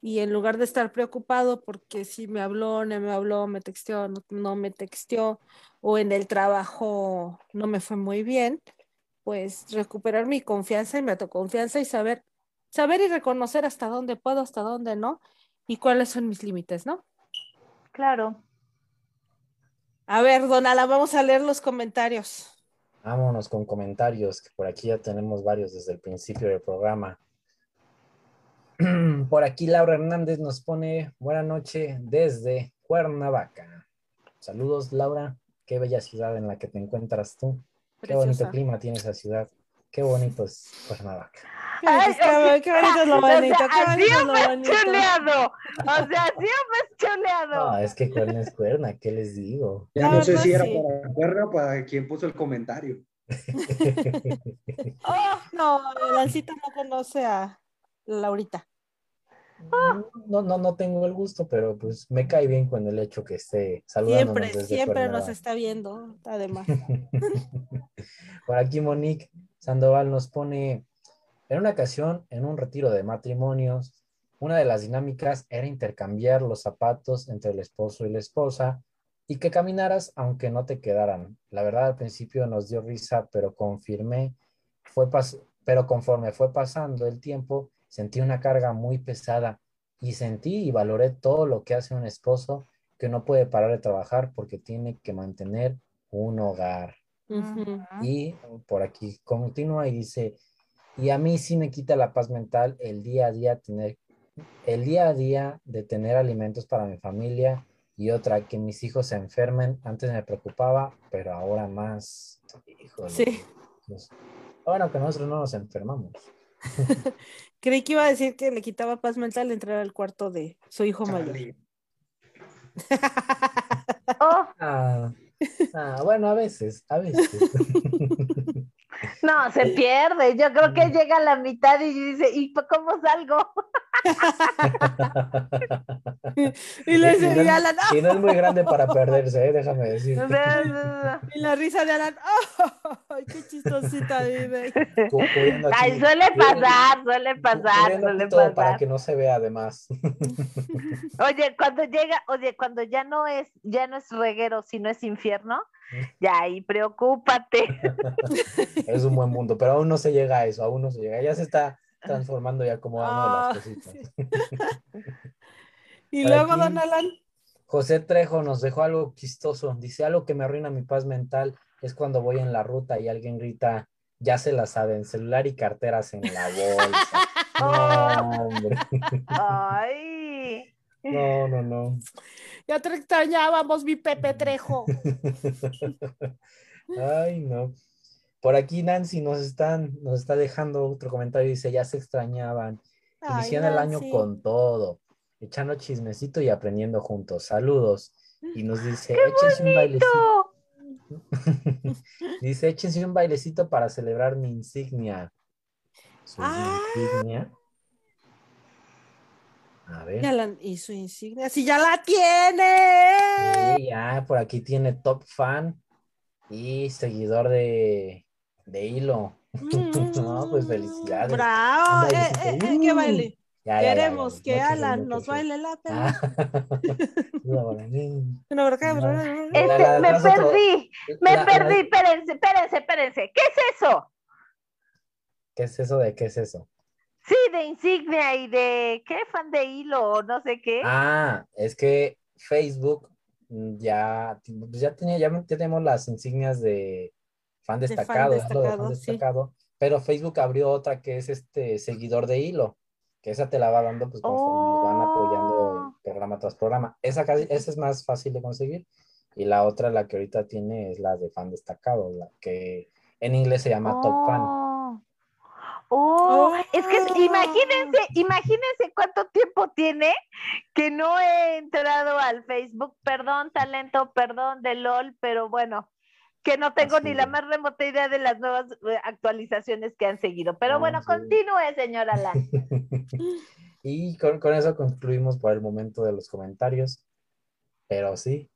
y en lugar de estar preocupado porque si me habló, no me habló, me texteó, no, me texteó, o en el trabajo no me fue muy bien, pues recuperar mi confianza y mi autoconfianza y saber, saber y reconocer hasta dónde puedo, hasta dónde no, y cuáles son mis límites, ¿no? Claro. A ver, Donala, vamos a leer los comentarios. Vámonos con comentarios, que por aquí ya tenemos varios desde el principio del programa. Por aquí Laura Hernández nos pone buena noche desde Cuernavaca. Saludos Laura, qué bella ciudad en la que te encuentras tú. Qué bonito clima tiene esa ciudad. Qué bonito es Cuernavaca. Ay, qué, qué bonito lo bonito. O sea, así chuleado. O sea, así chuleado. No, es que cuerna es cuerna, ¿qué les digo? Ya no sé si era para cuerna o para quien puso el comentario. oh, no, Lancita no conoce a Laurita. No, no, no tengo el gusto, pero pues me cae bien con el hecho que esté saludando. Siempre, siempre nos está viendo, además. Por aquí Monique Sandoval nos pone, en una ocasión, en un retiro de matrimonios, una de las dinámicas era intercambiar los zapatos entre el esposo y la esposa y que caminaras aunque no te quedaran. La verdad al principio nos dio risa, pero confirmé, fue pero conforme fue pasando el tiempo, sentí una carga muy pesada y sentí y valoré todo lo que hace un esposo que no puede parar de trabajar porque tiene que mantener un hogar. Y por aquí continúa y dice, y a mí sí me quita la paz mental el día a día tener, el día a día de tener alimentos para mi familia y otra, que mis hijos se enfermen. Antes me preocupaba, pero ahora más. Híjole. Sí. Bueno, que nosotros no nos enfermamos. Creí que iba a decir que le quitaba paz mental entrar al cuarto de su hijo mayor. oh. ah, ah, bueno, a veces, a veces. No, se pierde. Yo creo que llega a la mitad y dice, ¿y cómo salgo? y le dice, y, no, Alan, y no es muy grande para perderse, ¿eh? déjame decir. y la risa de Alan, ¡ay, qué chistosita vive! Ay, suele pasar, suele pasar, suele pasar. Para que no se vea además. Oye, cuando llega, oye, cuando ya no es, ya no es reguero, sino es infierno, ya ahí preocúpate. es un buen mundo, pero aún no se llega a eso, aún no se llega. Ya se está transformando y acomodando las ah, cositas. y luego, don Alan. José Trejo nos dejó algo chistoso. Dice, algo que me arruina mi paz mental es cuando voy en la ruta y alguien grita, ya se la saben, celular y carteras en la bolsa. no, hombre. Ay. No, no, no. Ya te extrañábamos, mi Pepe Trejo. Ay, no. Por aquí Nancy nos, están, nos está dejando otro comentario. Dice, ya se extrañaban. Inician el año con todo, echando chismecito y aprendiendo juntos. Saludos. Y nos dice, échense un bailecito. dice, échense un bailecito para celebrar mi insignia. Su ah. insignia. A ver. y su insignia, si ya la tiene. Sí, ya, por aquí tiene top fan y seguidor de, de Hilo. no, pues felicidades. Bravo, eh, eh, eh, que baile. Queremos que Alan nos baile la pena. este, me perdí, me perdí, espérense, espérense, espérense. ¿Qué es eso? ¿Qué es eso de qué es eso? Sí, de insignia y de, ¿qué? Fan de hilo o no sé qué. Ah, es que Facebook ya, pues ya, tenía, ya tenemos las insignias de fan destacado, de fan destacado, pero Facebook abrió otra que es este seguidor de hilo, que esa te la va dando pues conforme nos van apoyando oh. programa tras programa. Esa, casi, esa es más fácil de conseguir y la otra, la que ahorita tiene, es la de fan destacado, la que en inglés se llama Top Fan. Oh. Oh, es que oh. imagínense, imagínense cuánto tiempo tiene que no he entrado al Facebook. Perdón, talento, perdón de LOL, pero bueno, que no tengo ni la más remota idea de las nuevas eh, actualizaciones que han seguido. Pero bueno, continúe, señora Lan. y con, eso concluimos por el momento de los comentarios. Pero sí.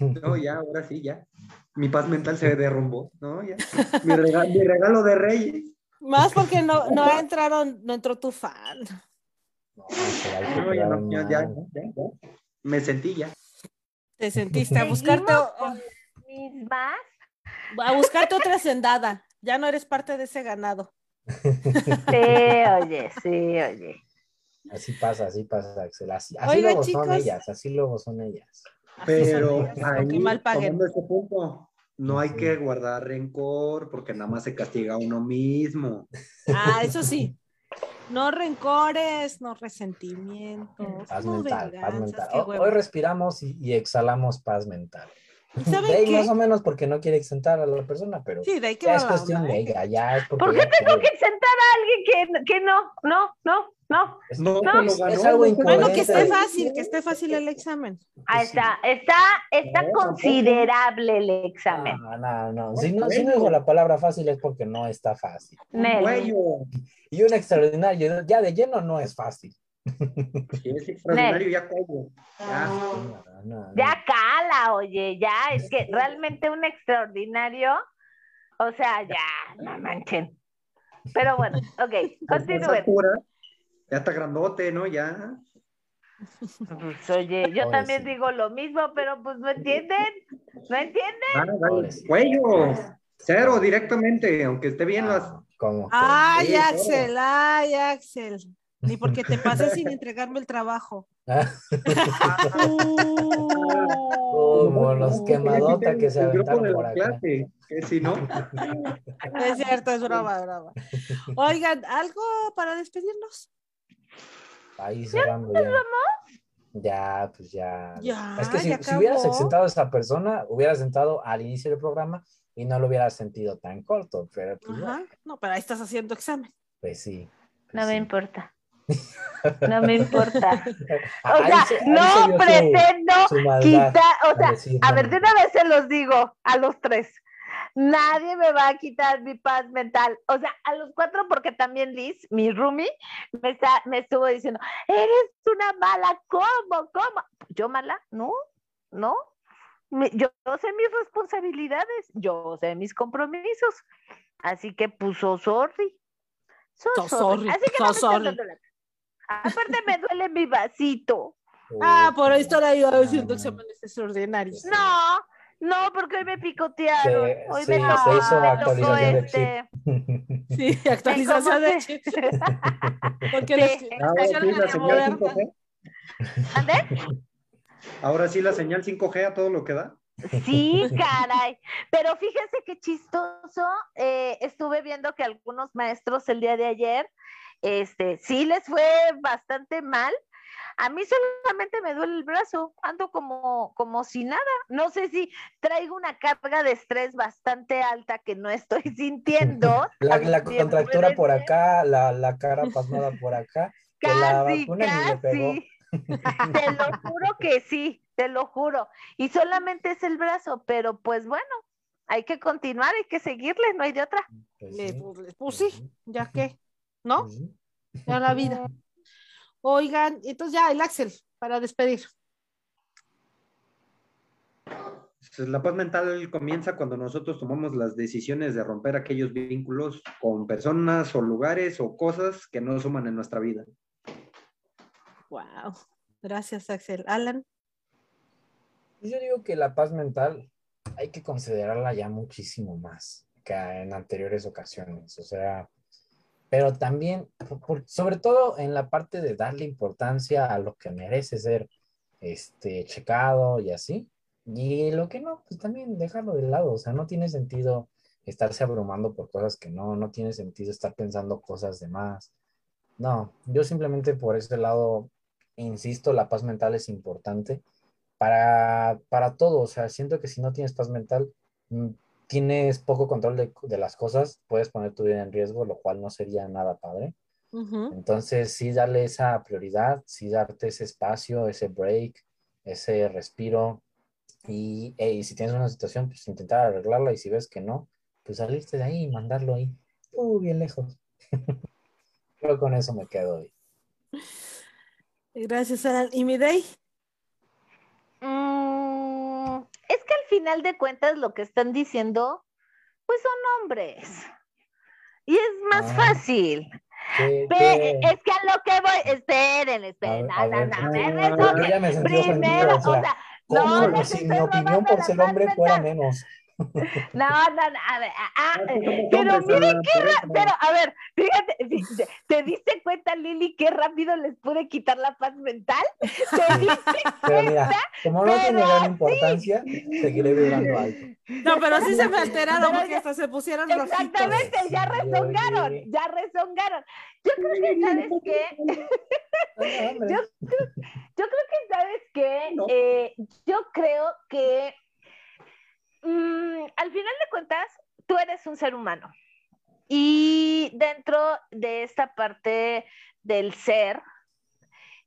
No, ya, ahora sí, ya. Mi paz mental se derrumbó, ¿no? Ya. mi regalo de Reyes. Más porque no, no entraron, no entró tu fan. No, ya, no, ya, ya, Me sentí ya. Te sentiste a buscarte. Mismas. A buscarte otra sendada. Ya no eres parte de ese ganado. Sí, oye, sí, oye. Así pasa, así pasa, Axel. Así, luego son ellas, así luego son ellas. Pero ahí, mal tomando este punto, no hay que guardar rencor porque nada más se castiga a uno mismo. Ah, eso sí. No rencores, no resentimientos. Paz mental, paz mental. Hoy respiramos y, exhalamos paz mental. de ahí más o menos porque no quiere exentar a la persona, pero sí, de ahí que ya es cuestión de ¿eh? ella, ya es porque ¿Por qué tengo que exentar a alguien que, que no, no, no, no? Es, no, es, algo. Bueno, que esté fácil, que esté fácil el examen. Ahí está, está, está considerable el examen. No, no, no. Si no, si no digo la palabra fácil es porque no está fácil. Y un extraordinario, ya de lleno no es fácil. Si es extraordinario, ya como. Ya. ya cala, oye, ya, es que realmente un extraordinario, o sea, ya, no manchen. Pero bueno, ok, continúen. Ya está grandote, ¿no? Ya. Pues, oye, yo también digo lo mismo, pero pues no entienden, no entienden. Ah, Cuello, cero directamente, aunque esté bien las. Ah, ¿Cómo? Ay, Axel, ay, Axel. Ni porque te pasé sin entregarme el trabajo. Como los quemadota que se aventaron por acá. que si no. Es cierto, es broma, broma. Oigan, ¿algo para despedirnos? Ahí cerrando ya. Ya, pues ya. es que si, si, hubieras exentado a esa persona, hubieras sentado al inicio del programa y no lo hubieras sentido tan corto. Pero pues No, pero ahí estás haciendo examen. Pues sí. Pues no me importa. No me importa. O sea, no pretendo quitar, o sea, a ver, de una vez se los digo a los tres. Nadie me va a quitar mi paz mental. O sea, a los cuatro, porque también Liz, mi roomie, me, está, me estuvo diciendo, eres una mala, ¿cómo? ¿Cómo? ¿Yo mala? No, no. Yo sé mis responsabilidades, yo sé mis compromisos. Así que puso sorry. So, sorry. Así que sorry. Aparte me duele mi vasito. Ah, por ahí estará yo haciendo exámenes extraordinarios. No, no, porque hoy me picotearon. hoy me, se hizo actualización de chip. Este. Sí, actualización de chip. porque sí, Ahora sí, la señal 5G. Ahora sí la señal 5G a todo lo que da. Sí, caray. Pero fíjese qué chistoso. Eh, estuve viendo que algunos maestros el día de ayer este, sí les fue bastante mal. A mí solamente me duele el brazo, ando como, como si nada. No sé si traigo una carga de estrés bastante alta que no estoy sintiendo. la, contractura por acá, la, la cara pasada por acá. Casi, casi. te lo juro que sí, te lo juro. Y solamente es el brazo, pero pues bueno, hay que continuar, hay que seguirle, no hay de otra. Pues, pues, pues sí, ya que. ¿no? Ya la vida. Oigan, entonces ya el Axel, para despedir. Pues la paz mental comienza cuando nosotros tomamos las decisiones de romper aquellos vínculos con personas o lugares o cosas que no suman en nuestra vida. Wow. Gracias, Axel. Alan. Yo digo que la paz mental hay que considerarla ya muchísimo más que en anteriores ocasiones. O sea, pero también, sobre todo en la parte de darle importancia a lo que merece ser este, checado y así. Y lo que no, pues también dejarlo de lado. O sea, no tiene sentido estarse abrumando por cosas que no, no tiene sentido estar pensando cosas de más. No, yo simplemente por ese lado, insisto, la paz mental es importante para, para todo. O sea, siento que si no tienes paz mental, mm, tienes poco control de, las cosas, puedes poner tu vida en riesgo, lo cual no sería nada padre. Entonces, sí darle esa prioridad, sí darte ese espacio, ese break, ese respiro. Y, si tienes una situación, pues intentar arreglarla. Y si ves que no, pues salirte de ahí y mandarlo ahí, uh, bien lejos. Creo con eso me quedo hoy. Gracias, Alan. ¿Y mi day? Final de cuentas lo que están diciendo, pues son hombres. Y es más ah. fácil. Es que a lo que voy, esperen, esperen, primero, o sea, no, si mi opinión por ser hombre fuera menos. No, no, no, a ver, ah, ah pero miren qué, pero a ver, fíjate, ¿te diste cuenta, Lili, qué rápido les pude quitar la paz mental? ¿Te diste pero mira, como no tiene gran importancia, seguiré vibrando alto. No, pero sí se me alteraron porque hasta se pusieron Exactamente, ya rezongaron, ya rezongaron. Yo creo que, ¿sabes qué? yo, yo, creo que, ¿sabes qué? Eh, yo creo que mm, al final de cuentas, tú eres un ser humano. Y dentro de esta parte del ser,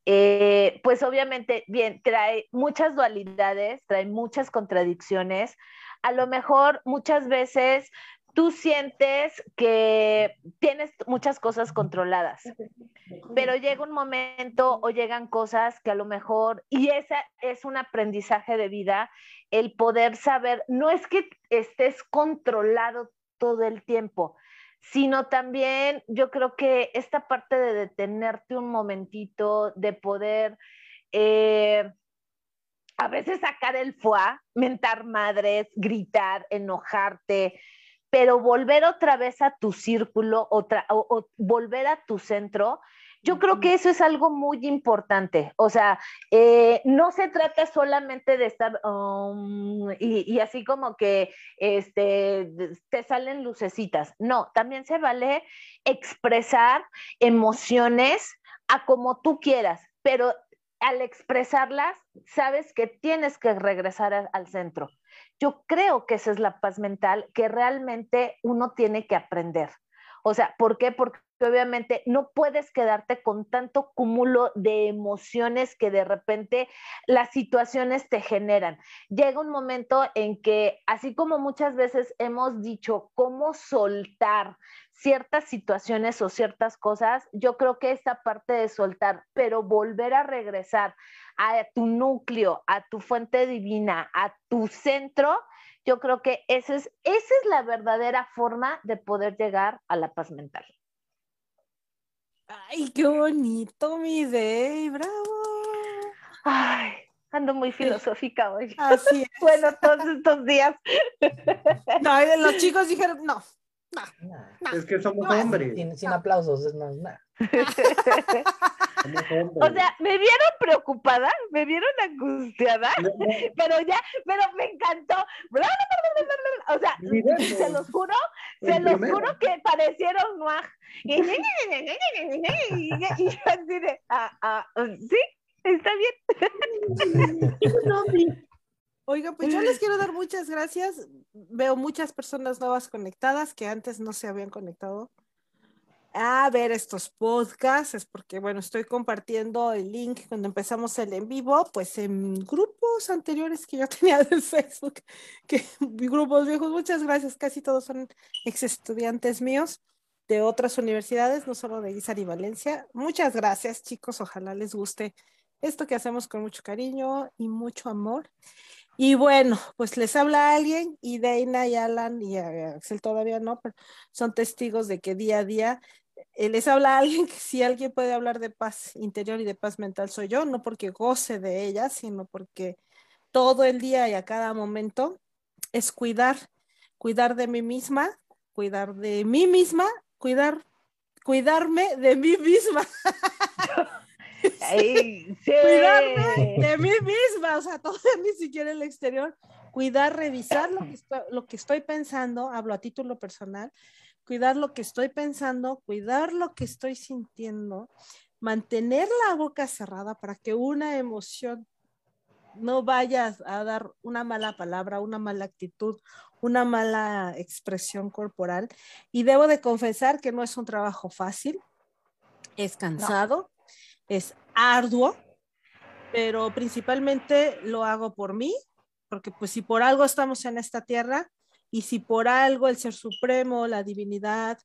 eh, pues obviamente, bien, trae muchas dualidades, trae muchas contradicciones. A lo mejor muchas veces tú sientes que tienes muchas cosas controladas, pero llega un momento o llegan cosas que a lo mejor, y esa es un aprendizaje de vida, el poder saber, no es que estés controlado todo el tiempo, sino también yo creo que esta parte de detenerte un momentito, de poder... Eh, a veces sacar el foie, mentar madres, gritar, enojarte, pero volver otra vez a tu círculo otra, o, volver a tu centro, yo creo que eso es algo muy importante. O sea, eh, no se trata solamente de estar um, y, así como que este, te salen lucecitas. No, también se vale expresar emociones a como tú quieras, pero al expresarlas, sabes que tienes que regresar al centro. Yo creo que esa es la paz mental que realmente uno tiene que aprender. O sea, ¿por qué? Porque obviamente no puedes quedarte con tanto cúmulo de emociones que de repente las situaciones te generan. Llega un momento en que, así como muchas veces hemos dicho, cómo soltar ciertas situaciones o ciertas cosas, yo creo que esta parte de soltar, pero volver a regresar a tu núcleo, a tu fuente divina, a tu centro, yo creo que esa es, esa es la verdadera forma de poder llegar a la paz mental. Ay, qué bonito, mi Dey, bravo. Ay, ando muy filosófica hoy. Así es. bueno, todos estos días. No, los chicos dijeron, no, es que somos hombres. Sin, aplausos, es más, nada. o sea, me vieron preocupada, me vieron angustiada, pero ya, pero me encantó. O sea, se los juro, se los juro que parecieron Noah. Y, yo así de, ah, ah, sí, está bien. Oiga, pues yo les quiero dar muchas gracias. Veo muchas personas nuevas conectadas que antes no se habían conectado a ver estos podcasts, es porque, bueno, estoy compartiendo el link cuando empezamos el en vivo, pues en grupos anteriores que yo tenía de Facebook, que grupos viejos, muchas gracias, casi todos son ex estudiantes míos de otras universidades, no solo de Guizar y Valencia. Muchas gracias, chicos, ojalá les guste esto que hacemos con mucho cariño y mucho amor. Y bueno, pues les habla alguien y Deina y Alan y Axel todavía no, pero son testigos de que día a día eh, les habla alguien que si alguien puede hablar de paz interior y de paz mental soy yo, no porque goce de ella, sino porque todo el día y a cada momento es cuidar, cuidar de mí misma, cuidar de mí misma, cuidar, cuidarme de mí misma. Cuidarme de mí misma, o sea, todo ni siquiera el exterior, cuidar, revisar lo que, estoy, lo que estoy pensando, hablo a título personal, cuidar lo que estoy pensando, cuidar lo que estoy sintiendo, mantener la boca cerrada para que una emoción no vaya a dar una mala palabra, una mala actitud, una mala expresión corporal. Y debo de confesar que no es un trabajo fácil, es cansado, es arduo, pero principalmente lo hago por mí, porque pues si por algo estamos en esta tierra y si por algo el ser supremo, la divinidad,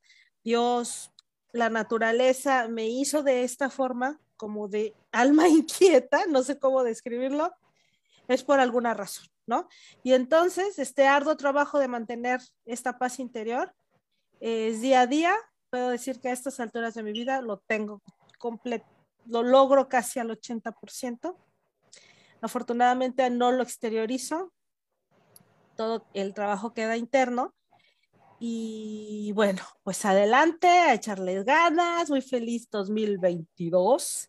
Dios, la naturaleza me hizo de esta forma, como de alma inquieta, no sé cómo describirlo, es por alguna razón, ¿no? Y entonces, este arduo trabajo de mantener esta paz interior es día a día, puedo decir que a estas alturas de mi vida lo tengo completo lo logro casi al 80%. Afortunadamente no lo exteriorizo, todo el trabajo queda interno. Y bueno, pues adelante, a echarles ganas, muy feliz 2022.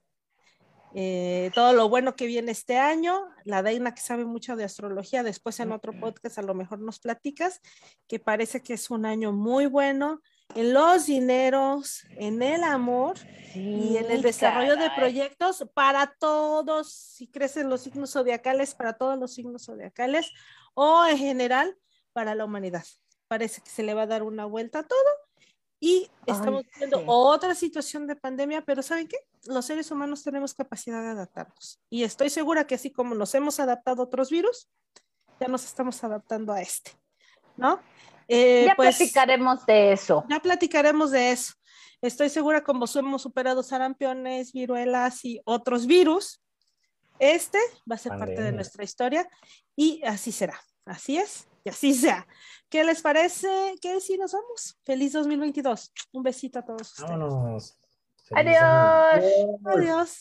Eh, todo lo bueno que viene este año, la Deina que sabe mucho de astrología, después en otro podcast a lo mejor nos platicas, que parece que es un año muy bueno, en los dineros, en el amor y en el desarrollo de proyectos para todos, si crecen los signos zodiacales, para todos los signos zodiacales o en general para la humanidad. Parece que se le va a dar una vuelta a todo y estamos Ay, viendo sí. otra situación de pandemia, pero ¿saben qué? Los seres humanos tenemos capacidad de adaptarnos. Y estoy segura que así como nos hemos adaptado a otros virus, ya nos estamos adaptando a este, ¿no? Eh, ya pues, platicaremos de eso. ya platicaremos de eso. Estoy segura como hemos superado sarampiones, viruelas y otros virus, este va a ser parte de nuestra historia y así será. Así es y así sea. ¿Qué les parece? ¿Qué si nos vamos? Feliz 2022. Un besito a todos ustedes. Vámonos. Feliz año. Adiós. Adiós.